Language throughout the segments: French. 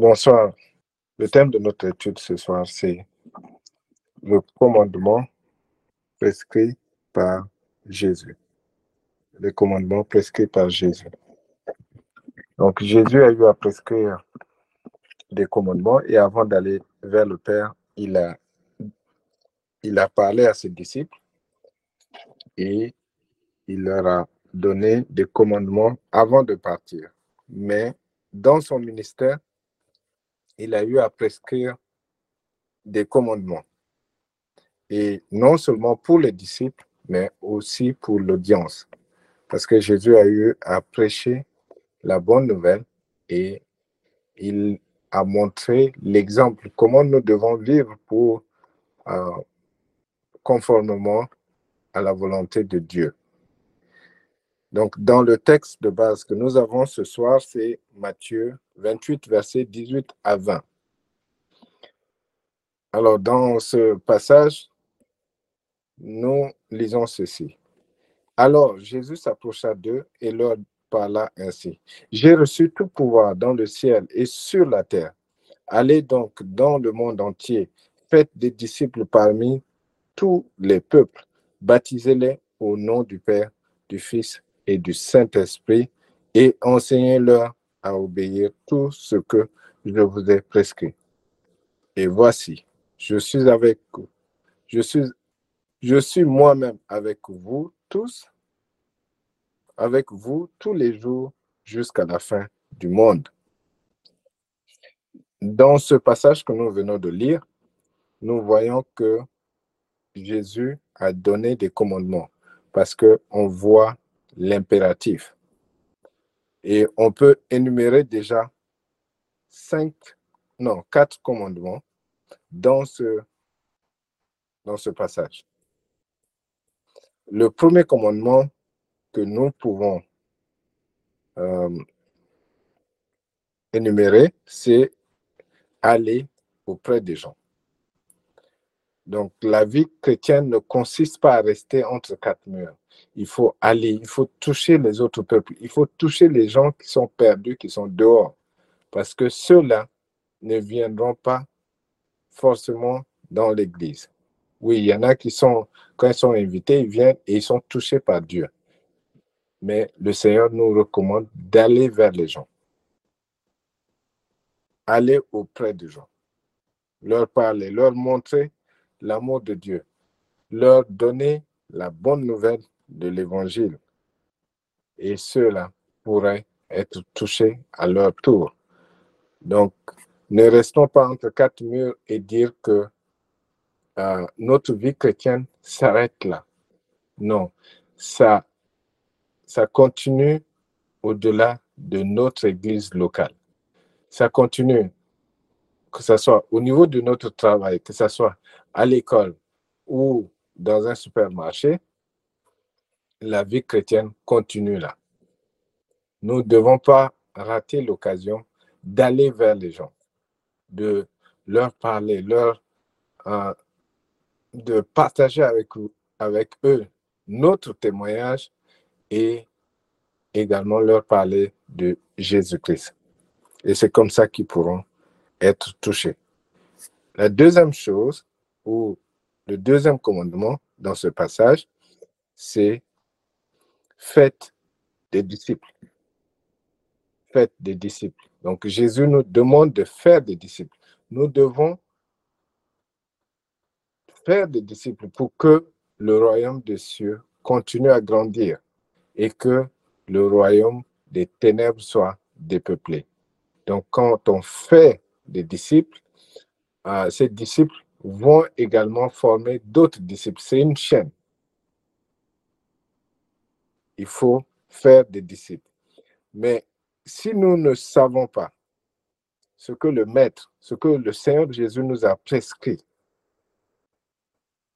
Bonsoir. Le thème de notre étude ce soir, c'est le commandement prescrit par Jésus. Le commandement prescrit par Jésus. Donc Jésus a eu à prescrire des commandements et avant d'aller vers le Père, il a, il a parlé à ses disciples et il leur a donné des commandements avant de partir. Mais dans son ministère, il a eu à prescrire des commandements. Et non seulement pour les disciples, mais aussi pour l'audience. Parce que Jésus a eu à prêcher la bonne nouvelle et il a montré l'exemple, comment nous devons vivre pour euh, conformément à la volonté de Dieu. Donc, dans le texte de base que nous avons ce soir, c'est Matthieu 28, versets 18 à 20. Alors, dans ce passage, nous lisons ceci. Alors, Jésus s'approcha d'eux et leur parla ainsi. J'ai reçu tout pouvoir dans le ciel et sur la terre. Allez donc dans le monde entier, faites des disciples parmi tous les peuples, baptisez-les au nom du Père, du Fils et du Saint-Esprit et enseignez-leur à obéir tout ce que je vous ai prescrit. Et voici, je suis avec vous. Je suis, je suis moi-même avec vous tous, avec vous tous les jours jusqu'à la fin du monde. Dans ce passage que nous venons de lire, nous voyons que Jésus a donné des commandements parce qu'on voit l'impératif. Et on peut énumérer déjà cinq, non, quatre commandements dans ce, dans ce passage. Le premier commandement que nous pouvons euh, énumérer, c'est aller auprès des gens. Donc, la vie chrétienne ne consiste pas à rester entre quatre murs. Il faut aller, il faut toucher les autres peuples, il faut toucher les gens qui sont perdus, qui sont dehors, parce que ceux-là ne viendront pas forcément dans l'Église. Oui, il y en a qui sont, quand ils sont invités, ils viennent et ils sont touchés par Dieu. Mais le Seigneur nous recommande d'aller vers les gens. Aller auprès des gens. Leur parler, leur montrer l'amour de Dieu. Leur donner la bonne nouvelle de l'Évangile. Et ceux-là pourraient être touchés à leur tour. Donc, ne restons pas entre quatre murs et dire que euh, notre vie chrétienne s'arrête là. Non, ça, ça continue au-delà de notre église locale. Ça continue, que ce soit au niveau de notre travail, que ce soit à l'école ou dans un supermarché, la vie chrétienne continue là. Nous ne devons pas rater l'occasion d'aller vers les gens, de leur parler, leur, euh, de partager avec, avec eux notre témoignage et également leur parler de Jésus-Christ. Et c'est comme ça qu'ils pourront être touchés. La deuxième chose, le deuxième commandement dans ce passage, c'est faites des disciples. Faites des disciples. Donc Jésus nous demande de faire des disciples. Nous devons faire des disciples pour que le royaume des cieux continue à grandir et que le royaume des ténèbres soit dépeuplé. Donc quand on fait des disciples, euh, ces disciples vont également former d'autres disciples. C'est une chaîne il faut faire des disciples. Mais si nous ne savons pas ce que le Maître, ce que le Seigneur Jésus nous a prescrit,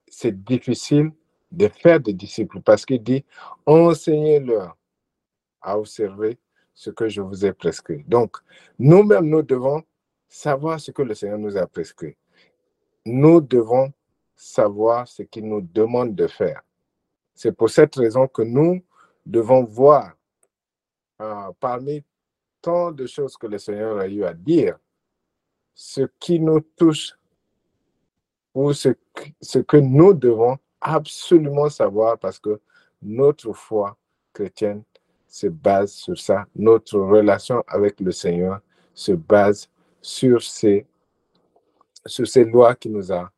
c'est difficile de faire des disciples parce qu'il dit, enseignez-leur à observer ce que je vous ai prescrit. Donc, nous-mêmes, nous devons savoir ce que le Seigneur nous a prescrit. Nous devons savoir ce qu'il nous demande de faire. C'est pour cette raison que nous, devons voir euh, parmi tant de choses que le Seigneur a eu à dire ce qui nous touche ou ce, ce que nous devons absolument savoir parce que notre foi chrétienne se base sur ça. Notre relation avec le Seigneur se base sur ces, sur ces lois qu'il nous a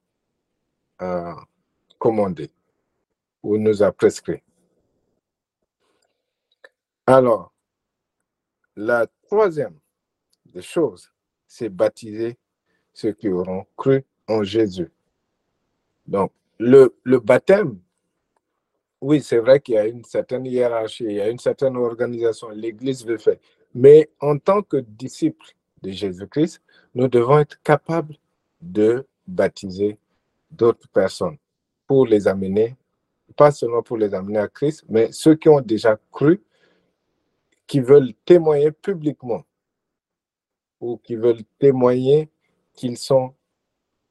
euh, commandées ou nous a prescrites. Alors, la troisième des choses, c'est baptiser ceux qui auront cru en Jésus. Donc, le, le baptême, oui, c'est vrai qu'il y a une certaine hiérarchie, il y a une certaine organisation, l'Église le fait. Mais en tant que disciples de Jésus-Christ, nous devons être capables de baptiser d'autres personnes pour les amener, pas seulement pour les amener à Christ, mais ceux qui ont déjà cru, qui veulent témoigner publiquement ou qui veulent témoigner qu'ils sont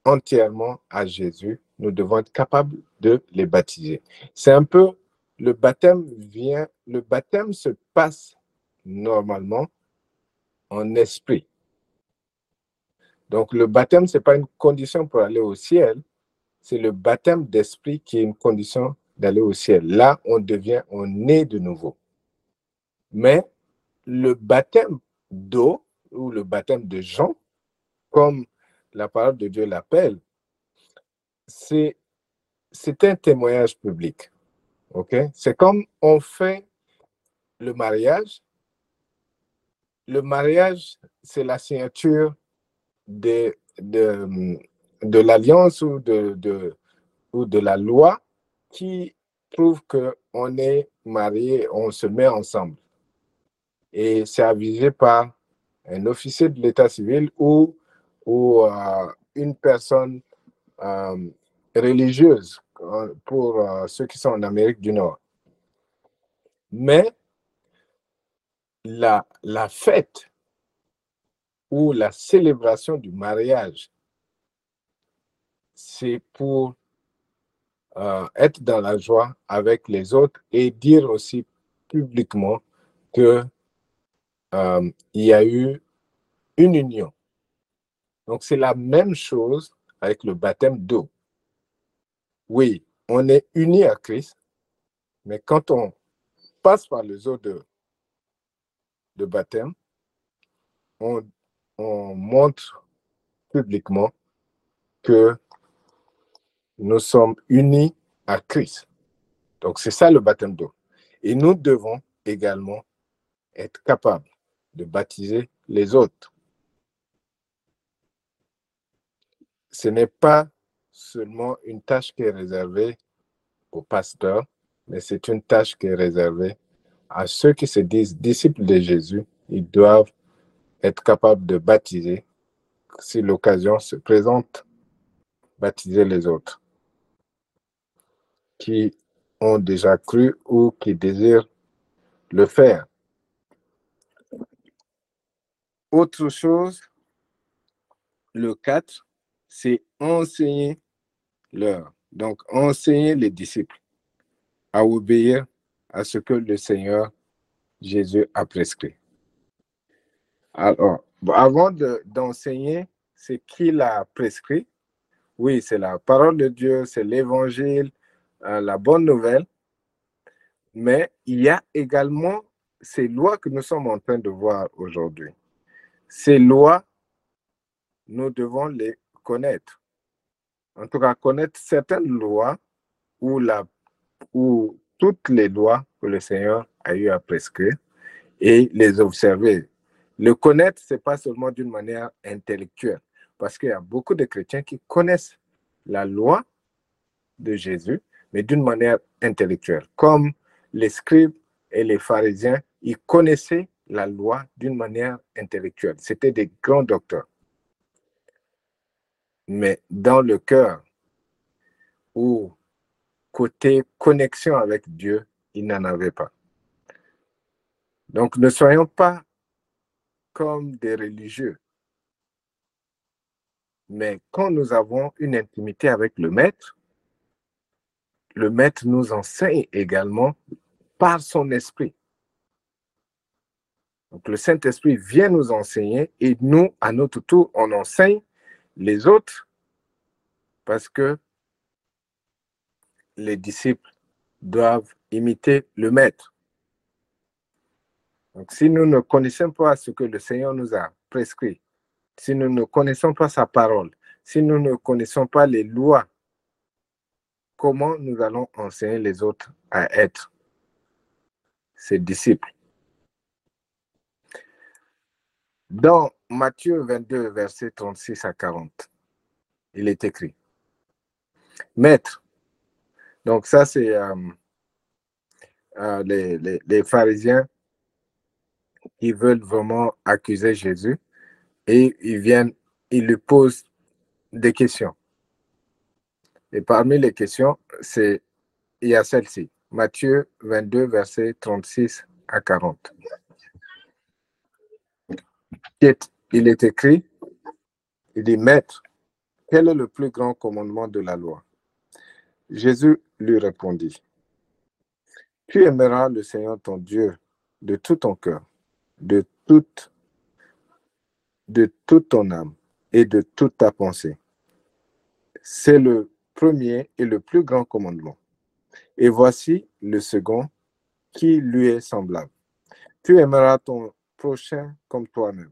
entièrement à Jésus, nous devons être capables de les baptiser. C'est un peu, le baptême vient, le baptême se passe normalement en esprit. Donc le baptême, ce n'est pas une condition pour aller au ciel, c'est le baptême d'esprit qui est une condition d'aller au ciel. Là, on devient, on est de nouveau. Mais le baptême d'eau ou le baptême de Jean, comme la parole de Dieu l'appelle, c'est un témoignage public. OK? C'est comme on fait le mariage. Le mariage, c'est la signature de, de, de l'alliance ou de, de, ou de la loi qui prouve qu'on est marié, on se met ensemble. Et c'est avisé par un officier de l'état civil ou, ou euh, une personne euh, religieuse euh, pour ceux qui sont en Amérique du Nord. Mais la, la fête ou la célébration du mariage, c'est pour être dans la joie avec les autres et dire aussi publiquement que euh, il y a eu une union. Donc, c'est la même chose avec le baptême d'eau. Oui, on est unis à Christ, mais quand on passe par les eaux de, de baptême, on, on montre publiquement que nous sommes unis à Christ. Donc, c'est ça le baptême d'eau. Et nous devons également être capables de baptiser les autres. Ce n'est pas seulement une tâche qui est réservée aux pasteurs, mais c'est une tâche qui est réservée à ceux qui se disent disciples de Jésus. Ils doivent être capables de baptiser, si l'occasion se présente, baptiser les autres qui ont déjà cru ou qui désirent le faire. Autre chose, le 4, c'est enseigner leur. Donc, enseigner les disciples à obéir à ce que le Seigneur Jésus a prescrit. Alors, avant d'enseigner ce qu'il a prescrit, oui, c'est la parole de Dieu, c'est l'évangile, euh, la bonne nouvelle, mais il y a également ces lois que nous sommes en train de voir aujourd'hui. Ces lois, nous devons les connaître. En tout cas, connaître certaines lois ou, la, ou toutes les lois que le Seigneur a eu à prescrire et les observer. Le connaître, ce n'est pas seulement d'une manière intellectuelle, parce qu'il y a beaucoup de chrétiens qui connaissent la loi de Jésus, mais d'une manière intellectuelle. Comme les scribes et les pharisiens, ils connaissaient la loi d'une manière intellectuelle. C'était des grands docteurs. Mais dans le cœur, ou côté connexion avec Dieu, ils n'en avaient pas. Donc ne soyons pas comme des religieux. Mais quand nous avons une intimité avec le Maître, le Maître nous enseigne également par son esprit. Donc le Saint-Esprit vient nous enseigner et nous, à notre tour, on enseigne les autres parce que les disciples doivent imiter le maître. Donc si nous ne connaissons pas ce que le Seigneur nous a prescrit, si nous ne connaissons pas sa parole, si nous ne connaissons pas les lois, comment nous allons enseigner les autres à être ses disciples? Dans Matthieu 22, verset 36 à 40, il est écrit, Maître, donc ça c'est euh, euh, les, les, les pharisiens qui veulent vraiment accuser Jésus et ils viennent, ils lui posent des questions. Et parmi les questions, c'est il y a celle-ci, Matthieu 22, verset 36 à 40. Il est écrit, il dit, Maître, quel est le plus grand commandement de la loi? Jésus lui répondit, Tu aimeras le Seigneur ton Dieu de tout ton cœur, de toute, ton âme et de toute ta pensée. C'est le premier et le plus grand commandement. Et voici le second qui lui est semblable. Tu aimeras ton prochain comme toi-même.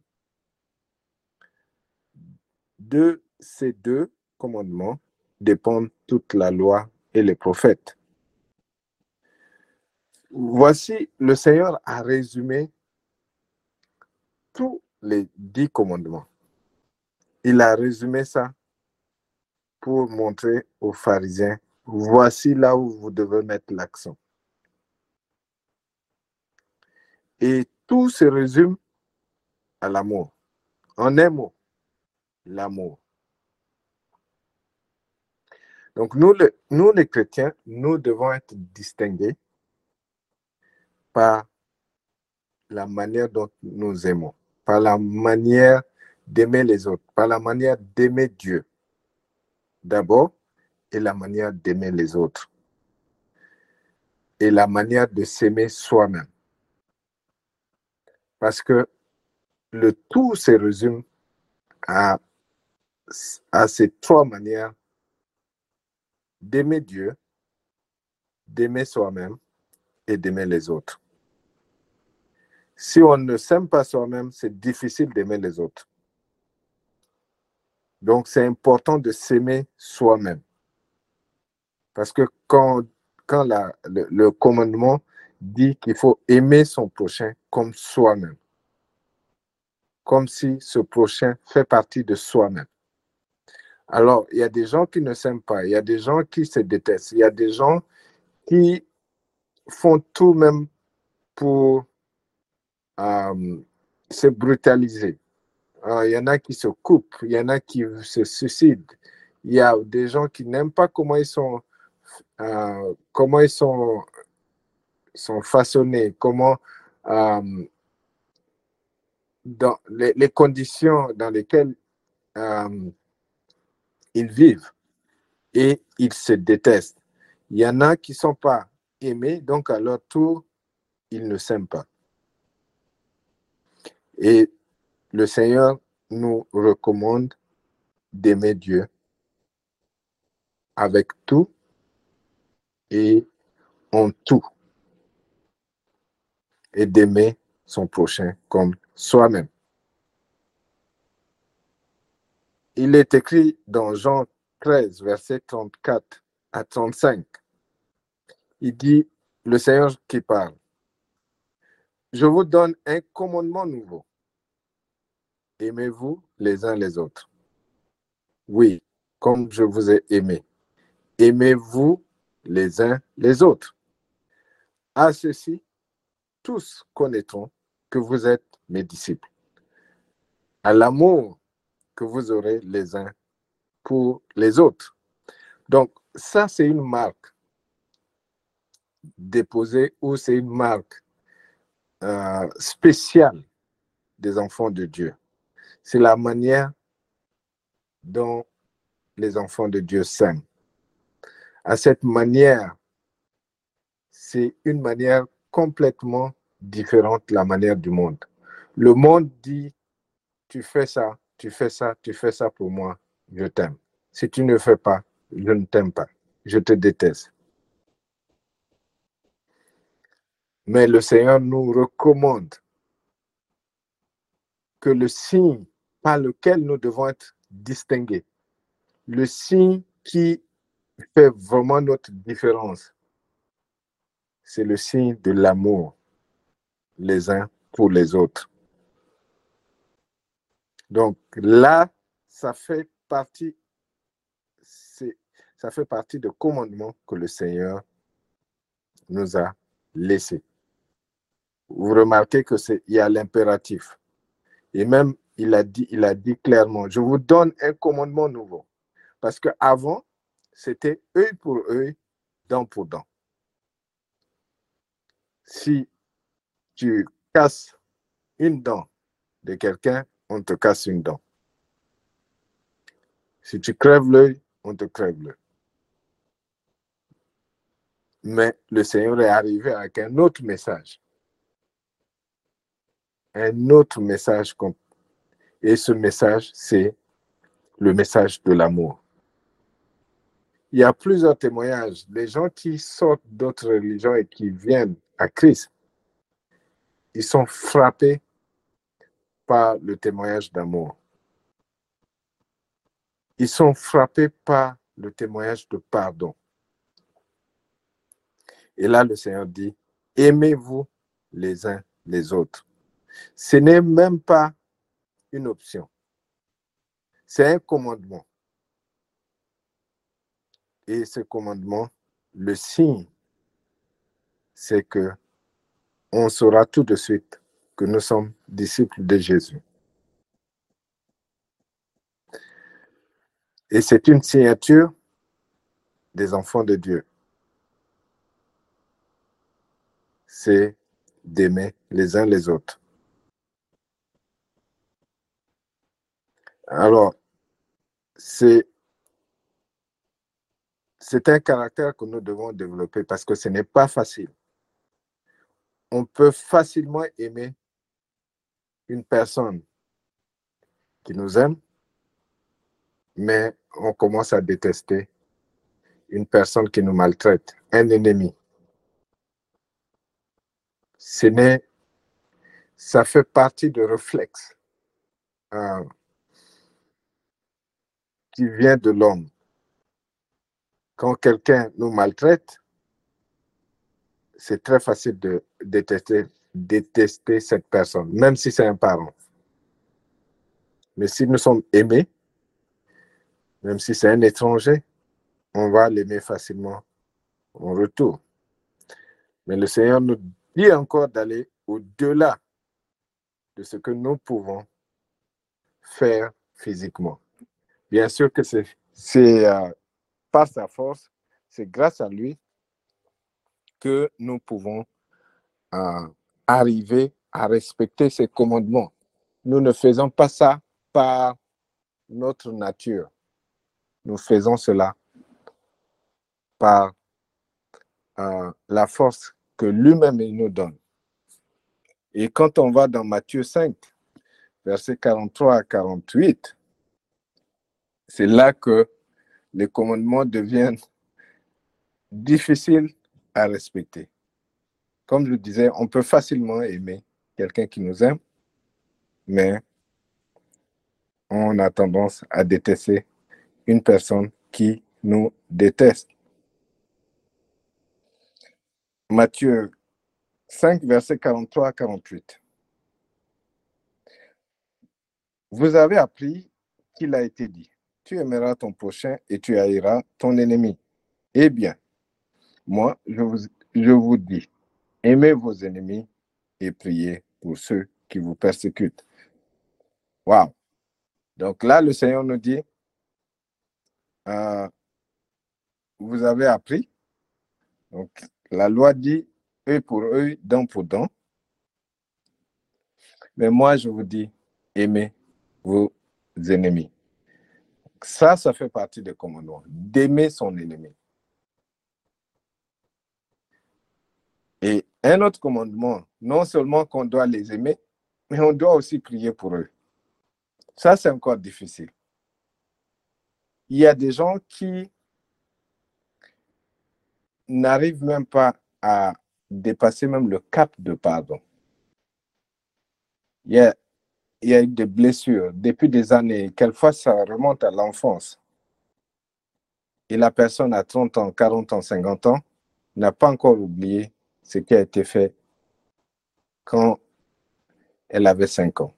De ces deux commandements dépendent toute la loi et les prophètes. Voici, le Seigneur a résumé tous les dix commandements. Il a résumé ça pour montrer aux pharisiens, voici là où vous devez mettre l'accent. Et tout se résume à l'amour. En un mot, l'amour. Donc nous, nous, les chrétiens, nous devons être distingués par la manière dont nous aimons, par la manière d'aimer les autres, par la manière d'aimer Dieu d'abord et la manière d'aimer les autres et la manière de s'aimer soi-même. Parce que le tout se résume à, à ces trois manières d'aimer Dieu, d'aimer soi-même et d'aimer les autres. Si on ne s'aime pas soi-même, c'est difficile d'aimer les autres. Donc, c'est important de s'aimer soi-même. Parce que quand, quand la, le, le commandement dit qu'il faut aimer son prochain comme soi-même, comme si ce prochain fait partie de soi-même. Alors, il y a des gens qui ne s'aiment pas, il y a des gens qui se détestent, il y a des gens qui font tout même pour euh, se brutaliser. il y en a qui se coupent, il y en a qui se suicident, il y a des gens qui n'aiment pas comment ils sont, euh, comment ils sont, sont façonnés, comment euh, dans les, les, conditions dans lesquelles euh, ils vivent et ils se détestent. Il y en a qui ne sont pas aimés, donc à leur tour, ils ne s'aiment pas. Et le Seigneur nous recommande d'aimer Dieu avec tout et en tout. Et d'aimer son prochain comme soi-même. Il est écrit dans Jean 13, verset 34 à 35. Il dit, le Seigneur qui parle, je vous donne un commandement nouveau. Aimez-vous les uns les autres. Oui, comme je vous ai aimé. Aimez-vous les uns les autres. À ceci, tous connaîtront que vous êtes mes disciples. À l'amour que vous aurez les uns pour les autres. Donc, ça, c'est une marque déposée ou c'est une marque euh, spéciale des enfants de Dieu. C'est la manière dont les enfants de Dieu s'aiment. À cette manière, c'est une manière complètement différente de la manière du monde. Le monde dit, tu fais ça, tu fais ça, tu fais ça pour moi, je t'aime. Si tu ne fais pas, je ne t'aime pas, je te déteste. Mais le Seigneur nous recommande que le signe par lequel nous devons être distingués, le signe qui fait vraiment notre différence, c'est le signe de l'amour les uns pour les autres. Donc là, ça fait partie, ça fait partie de commandement que le Seigneur nous a laissé. Vous remarquez que c'est il y a l'impératif. Et même il a dit, il a dit clairement, je vous donne un commandement nouveau. Parce qu'avant, c'était œil pour œil, dent pour dent. Si tu casses une dent de quelqu'un, on te casse une dent. Si tu crèves l'œil, on te crève l'œil. Mais le Seigneur est arrivé avec un autre message. Un autre message. Et ce message, c'est le message de l'amour. Il y a plusieurs témoignages. Les gens qui sortent d'autres religions et qui viennent à Christ, ils sont frappés par le témoignage d'amour. Ils sont frappés par le témoignage de pardon. Et là, le Seigneur dit, aimez-vous les uns les autres. Ce n'est même pas une option. C'est un commandement. Et ce commandement, le signe, c'est que on saura tout de suite que nous sommes disciples de Jésus. Et c'est une signature des enfants de Dieu. C'est d'aimer les uns les autres. Alors, c'est un caractère que nous devons développer parce que ce n'est pas facile. On peut facilement aimer une personne qui nous aime, mais on commence à détester une personne qui nous maltraite, un ennemi. Ce n'est, ça fait partie de réflexe euh, qui vient de l'homme. Quand quelqu'un nous maltraite, c'est très facile de détester, cette personne, même si c'est un parent. Mais si nous sommes aimés, même si c'est un étranger, on va l'aimer facilement en retour. Mais le Seigneur nous dit encore d'aller au-delà de ce que nous pouvons faire physiquement. Bien sûr que c'est euh, par sa force, c'est grâce à lui que nous pouvons euh, arriver à respecter ses commandements. Nous ne faisons pas ça par notre nature. Nous faisons cela par euh, la force que lui-même nous donne. Et quand on va dans Matthieu 5, versets 43 à 48, c'est là que les commandements deviennent difficiles à respecter. Comme je le disais, on peut facilement aimer quelqu'un qui nous aime, mais on a tendance à détester une personne qui nous déteste. Matthieu 5, versets 43 à 48. Vous avez appris qu'il a été dit, tu aimeras ton prochain et tu haïras ton ennemi. Eh bien, moi, je vous, je vous dis, aimez vos ennemis et priez pour ceux qui vous persécutent. Wow. Donc là, le Seigneur nous dit, euh, vous avez appris. Donc, la loi dit œil pour œil, dent pour dent. Mais moi, je vous dis, aimez vos ennemis. Ça, ça fait partie des commandements, d'aimer son ennemi. Et un autre commandement, non seulement qu'on doit les aimer, mais on doit aussi prier pour eux. Ça, c'est encore difficile. Il y a des gens qui n'arrivent même pas à dépasser même le cap de pardon. Il y a, il y a eu des blessures depuis des années. Quelquefois, ça remonte à l'enfance. Et la personne à 30 ans, 40 ans, 50 ans n'a pas encore oublié ce qui a été fait quand elle avait 5 ans.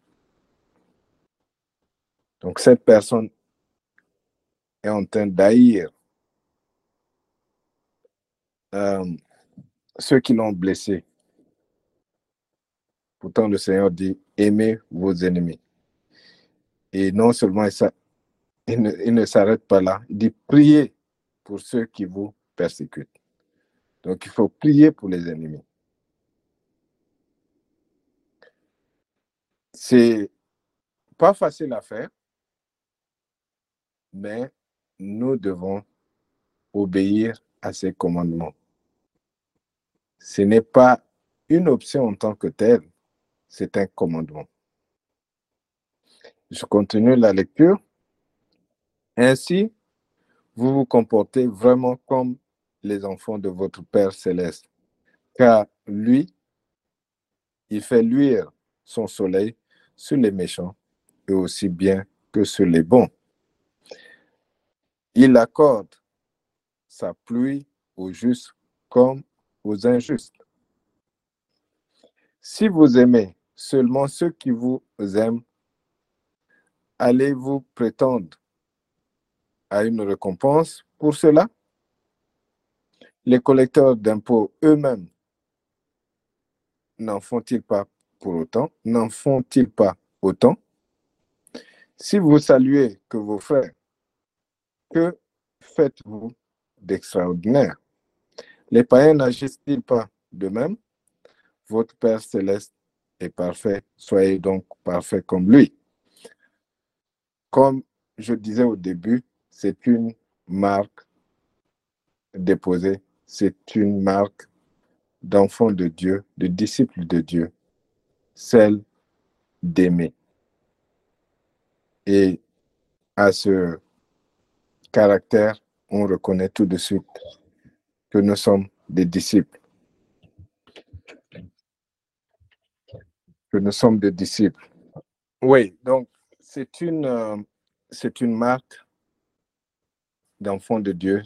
Donc cette personne est en train d'haïr euh, ceux qui l'ont blessé. Pourtant, le Seigneur dit, aimez vos ennemis. Et non seulement ça, il ne, il ne s'arrête pas là, il dit, priez pour ceux qui vous persécutent. Donc, il faut prier pour les ennemis. C'est pas facile à faire, mais nous devons obéir à ces commandements. Ce n'est pas une option en tant que telle, c'est un commandement. Je continue la lecture. Ainsi, vous vous comportez vraiment comme les enfants de votre Père céleste, car lui, il fait luire son soleil sur les méchants et aussi bien que sur les bons. Il accorde sa pluie aux justes comme aux injustes. Si vous aimez seulement ceux qui vous aiment, allez-vous prétendre à une récompense pour cela? Les collecteurs d'impôts eux-mêmes n'en font-ils pas pour autant? N'en font-ils pas autant? Si vous saluez que vos frères, que faites-vous d'extraordinaire? Les païens n'agissent-ils pas de même Votre Père céleste est parfait, soyez donc parfait comme lui. Comme je disais au début, c'est une marque déposée, c'est une marque d'enfant de Dieu, de disciple de Dieu, celle d'aimer. Et à ce caractère, on reconnaît tout de suite que nous sommes des disciples. Que nous sommes des disciples. Oui, donc c'est une, euh, c'est une marque d'enfant de Dieu.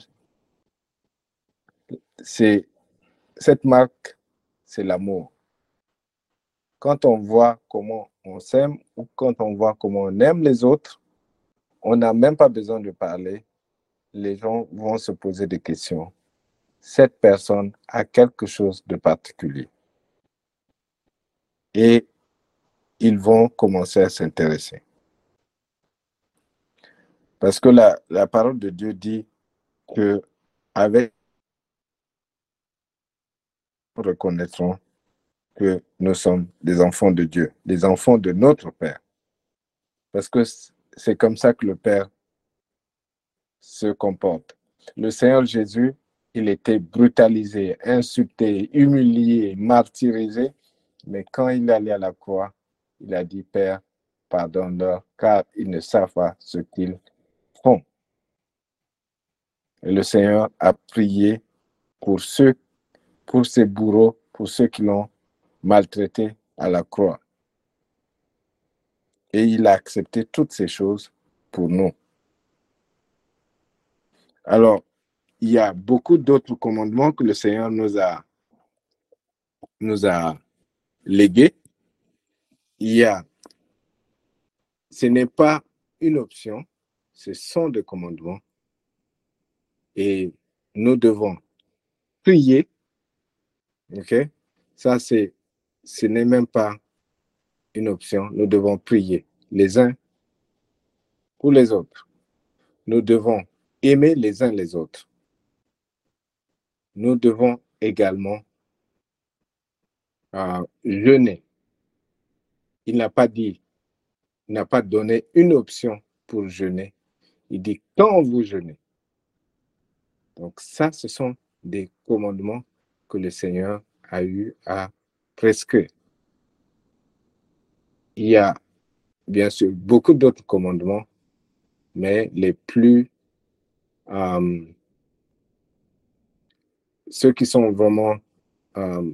C'est cette marque, c'est l'amour. Quand on voit comment on s'aime ou quand on voit comment on aime les autres, on n'a même pas besoin de parler. Les gens vont se poser des questions. Cette personne a quelque chose de particulier. Et ils vont commencer à s'intéresser. Parce que la, parole de Dieu dit que avec nous reconnaîtrons que nous sommes des enfants de Dieu, des enfants de notre Père. Parce que c'est comme ça que le Père se comporte. Le Seigneur Jésus, il était brutalisé, insulté, humilié, martyrisé, mais quand il allait à la croix, il a dit, Père, pardonne-leur, car ils ne savent pas ce qu'ils font. Et le Seigneur a prié pour ceux, pour ses bourreaux, pour ceux qui l'ont maltraité à la croix. Et il a accepté toutes ces choses pour nous. Alors, il y a beaucoup d'autres commandements que le Seigneur nous a légués. Il y a, ce n'est pas une option, ce sont des commandements. Et nous devons prier. OK? Ça, c'est, ce n'est même pas une option. Nous devons prier les uns pour les autres. Nous devons aimer les uns les autres. Nous devons également euh, jeûner. Il n'a pas dit, il n'a pas donné une option pour jeûner. Il dit quand vous jeûnez. Donc ça, ce sont des commandements que le Seigneur a eu à prescrire. il y a bien sûr beaucoup d'autres commandements, mais les plus, euh, ceux qui sont vraiment euh,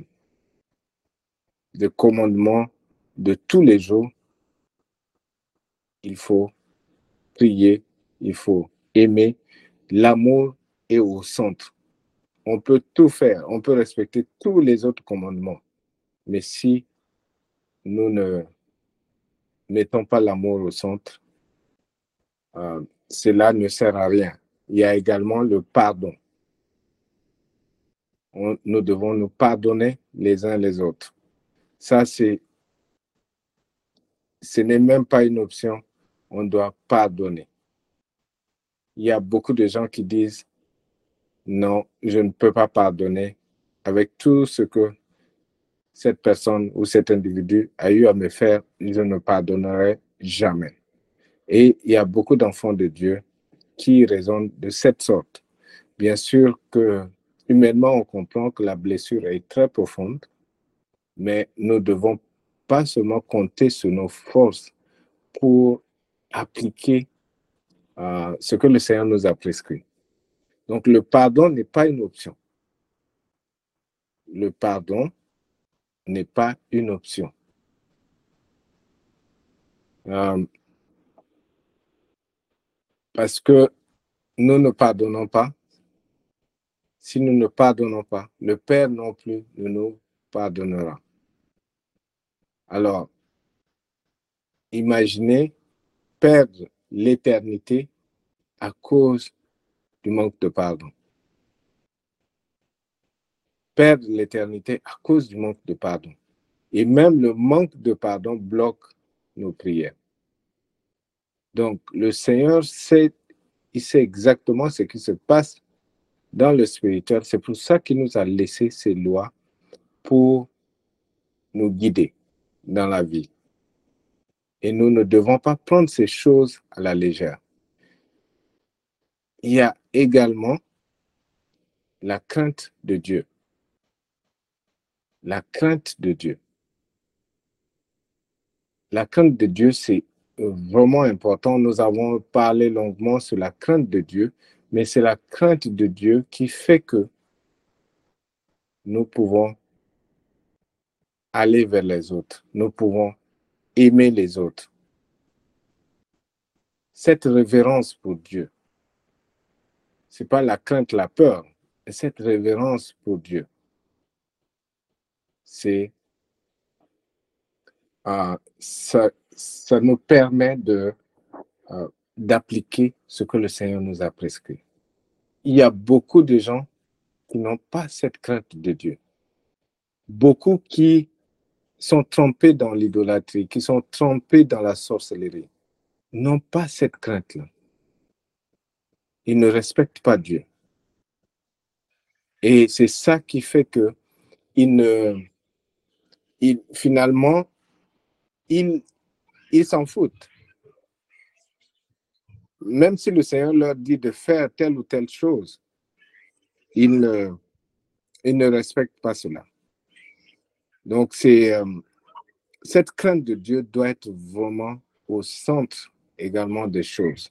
des commandements de tous les jours, il faut prier, il faut aimer. L'amour est au centre. On peut tout faire, on peut respecter tous les autres commandements. Mais si nous ne mettons pas l'amour au centre, euh, cela ne sert à rien. Il y a également le pardon. nous devons nous pardonner les uns les autres. Ça, c'est, ce n'est même pas une option. On doit pardonner. Il y a beaucoup de gens qui disent, non, je ne peux pas pardonner avec tout ce que cette personne ou cet individu a eu à me faire, je ne pardonnerai jamais. Et il y a beaucoup d'enfants de Dieu qui raisonnent de cette sorte. Bien sûr que humainement, on comprend que la blessure est très profonde, mais nous devons pas seulement compter sur nos forces pour appliquer euh, ce que le Seigneur nous a prescrit. Donc le pardon n'est pas une option. Le pardon n'est pas une option. Euh, parce que nous ne pardonnons pas. Si nous ne pardonnons pas, le Père non plus ne nous pardonnera. Alors, imaginez perdre l'éternité à cause du manque de pardon perdre l'éternité à cause du manque de pardon. Et même le manque de pardon bloque nos prières. Donc, le Seigneur sait, il sait exactement ce qui se passe dans le spirituel. C'est pour ça qu'il nous a laissé ces lois pour nous guider dans la vie. Et nous ne devons pas prendre ces choses à la légère. Il y a également la crainte de Dieu la crainte de Dieu. La crainte de Dieu, c'est vraiment important. Nous avons parlé longuement sur la crainte de Dieu, mais c'est la crainte de Dieu qui fait que nous pouvons aller vers les autres. Nous pouvons aimer les autres. Cette révérence pour Dieu, ce n'est pas la crainte, la peur, mais cette révérence pour Dieu c'est euh, ça, ça, nous permet de euh, d'appliquer ce que le Seigneur nous a prescrit. Il y a beaucoup de gens qui n'ont pas cette crainte de Dieu. Beaucoup qui sont trompés dans l'idolâtrie, qui sont trompés dans la sorcellerie, n'ont pas cette crainte-là. Ils ne respectent pas Dieu. Et c'est ça qui fait que ils ne, finalement, ils s'en foutent. Même si le Seigneur leur dit de faire telle ou telle chose, ils ne, ne respectent pas cela. Donc, c'est euh, cette crainte de Dieu doit être vraiment au centre également des choses.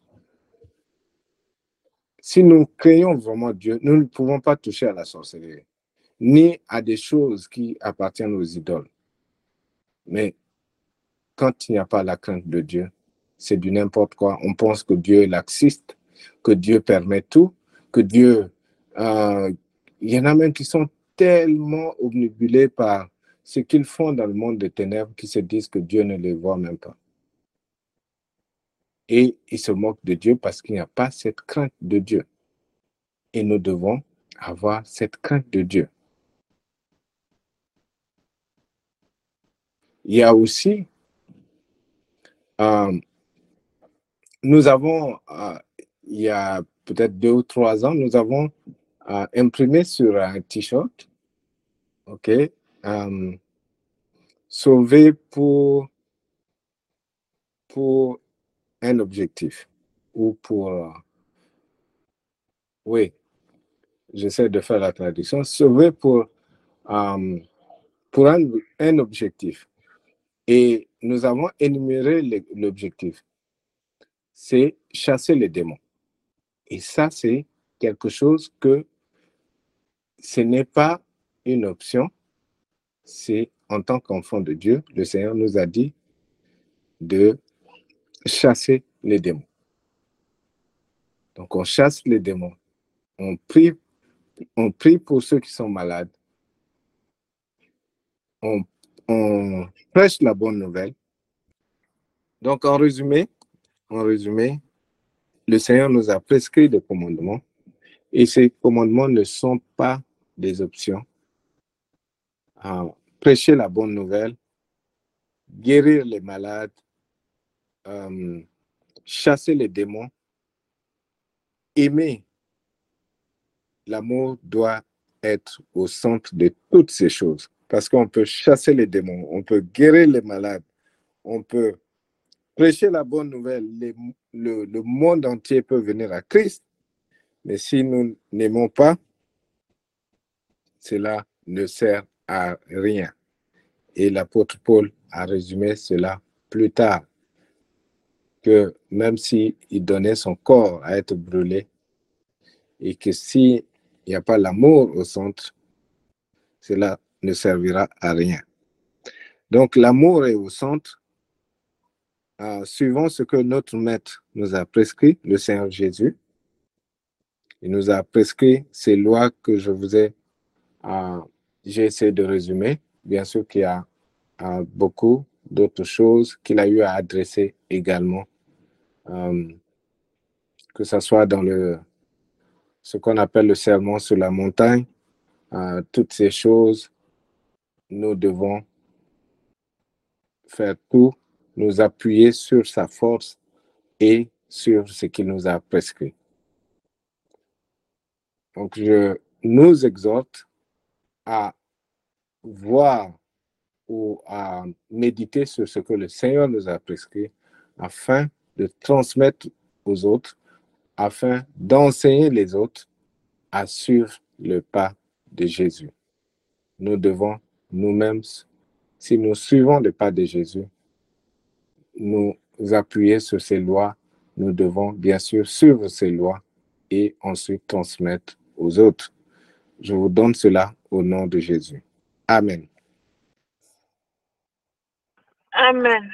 Si nous créons vraiment Dieu, nous ne pouvons pas toucher à la sorcellerie, ni à des choses qui appartiennent aux idoles. Mais quand il n'y a pas la crainte de Dieu, c'est du n'importe quoi. On pense que Dieu est laxiste, que Dieu permet tout, que Dieu... Euh, il y en a même qui sont tellement obnubilés par ce qu'ils font dans le monde des ténèbres qui se disent que Dieu ne les voit même pas. Et ils se moquent de Dieu parce qu'il n'y a pas cette crainte de Dieu. Et nous devons avoir cette crainte de Dieu. Il y a aussi, euh, nous avons, euh, il y a peut-être deux ou trois ans, nous avons euh, imprimé sur un t-shirt, OK, sauver pour, pour un objectif ou pour, oui, j'essaie de faire la traduction, sauver pour, pour un, un objectif. Et nous avons énuméré l'objectif. C'est chasser les démons. Et ça, c'est quelque chose que ce n'est pas une option, c'est en tant qu'enfant de Dieu, le Seigneur nous a dit de chasser les démons. Donc on chasse les démons. On prie, pour ceux qui sont malades. On, on prêche la bonne nouvelle. Donc en résumé, en résumé, le Seigneur nous a prescrit des commandements et ces commandements ne sont pas des options. Prêcher la bonne nouvelle, guérir les malades, euh, chasser les démons, aimer. L'amour doit être au centre de toutes ces choses parce qu'on peut chasser les démons, on peut guérir les malades, on peut prêcher la bonne nouvelle. le, le monde entier peut venir à Christ, mais si nous n'aimons pas, cela ne sert à rien. Et l'apôtre Paul a résumé cela plus tard, que même s'il donnait son corps à être brûlé, et que s'il n'y a pas l'amour au centre, cela ne servira à rien. Donc l'amour est au centre, euh, suivant ce que notre maître nous a prescrit, le Seigneur Jésus. Il nous a prescrit ces lois que je vous ai, euh, j'ai essayé de résumer. Bien sûr qu'il y a euh, beaucoup d'autres choses qu'il a eu à adresser également, euh, que ce soit dans le, ce qu'on appelle le serment sur la montagne, toutes ces choses, nous devons faire tout, nous appuyer sur sa force et sur ce qu'il nous a prescrit. Donc, je nous exhorte à voir ou à méditer sur ce que le Seigneur nous a prescrit afin de transmettre aux autres, afin d'enseigner les autres à suivre le pas de Jésus. Nous devons nous-mêmes, si nous suivons le pas de Jésus, nous appuyer sur ces lois, nous devons bien sûr suivre ces lois et ensuite transmettre aux autres. Je vous donne cela au nom de Jésus. Amen. Amen.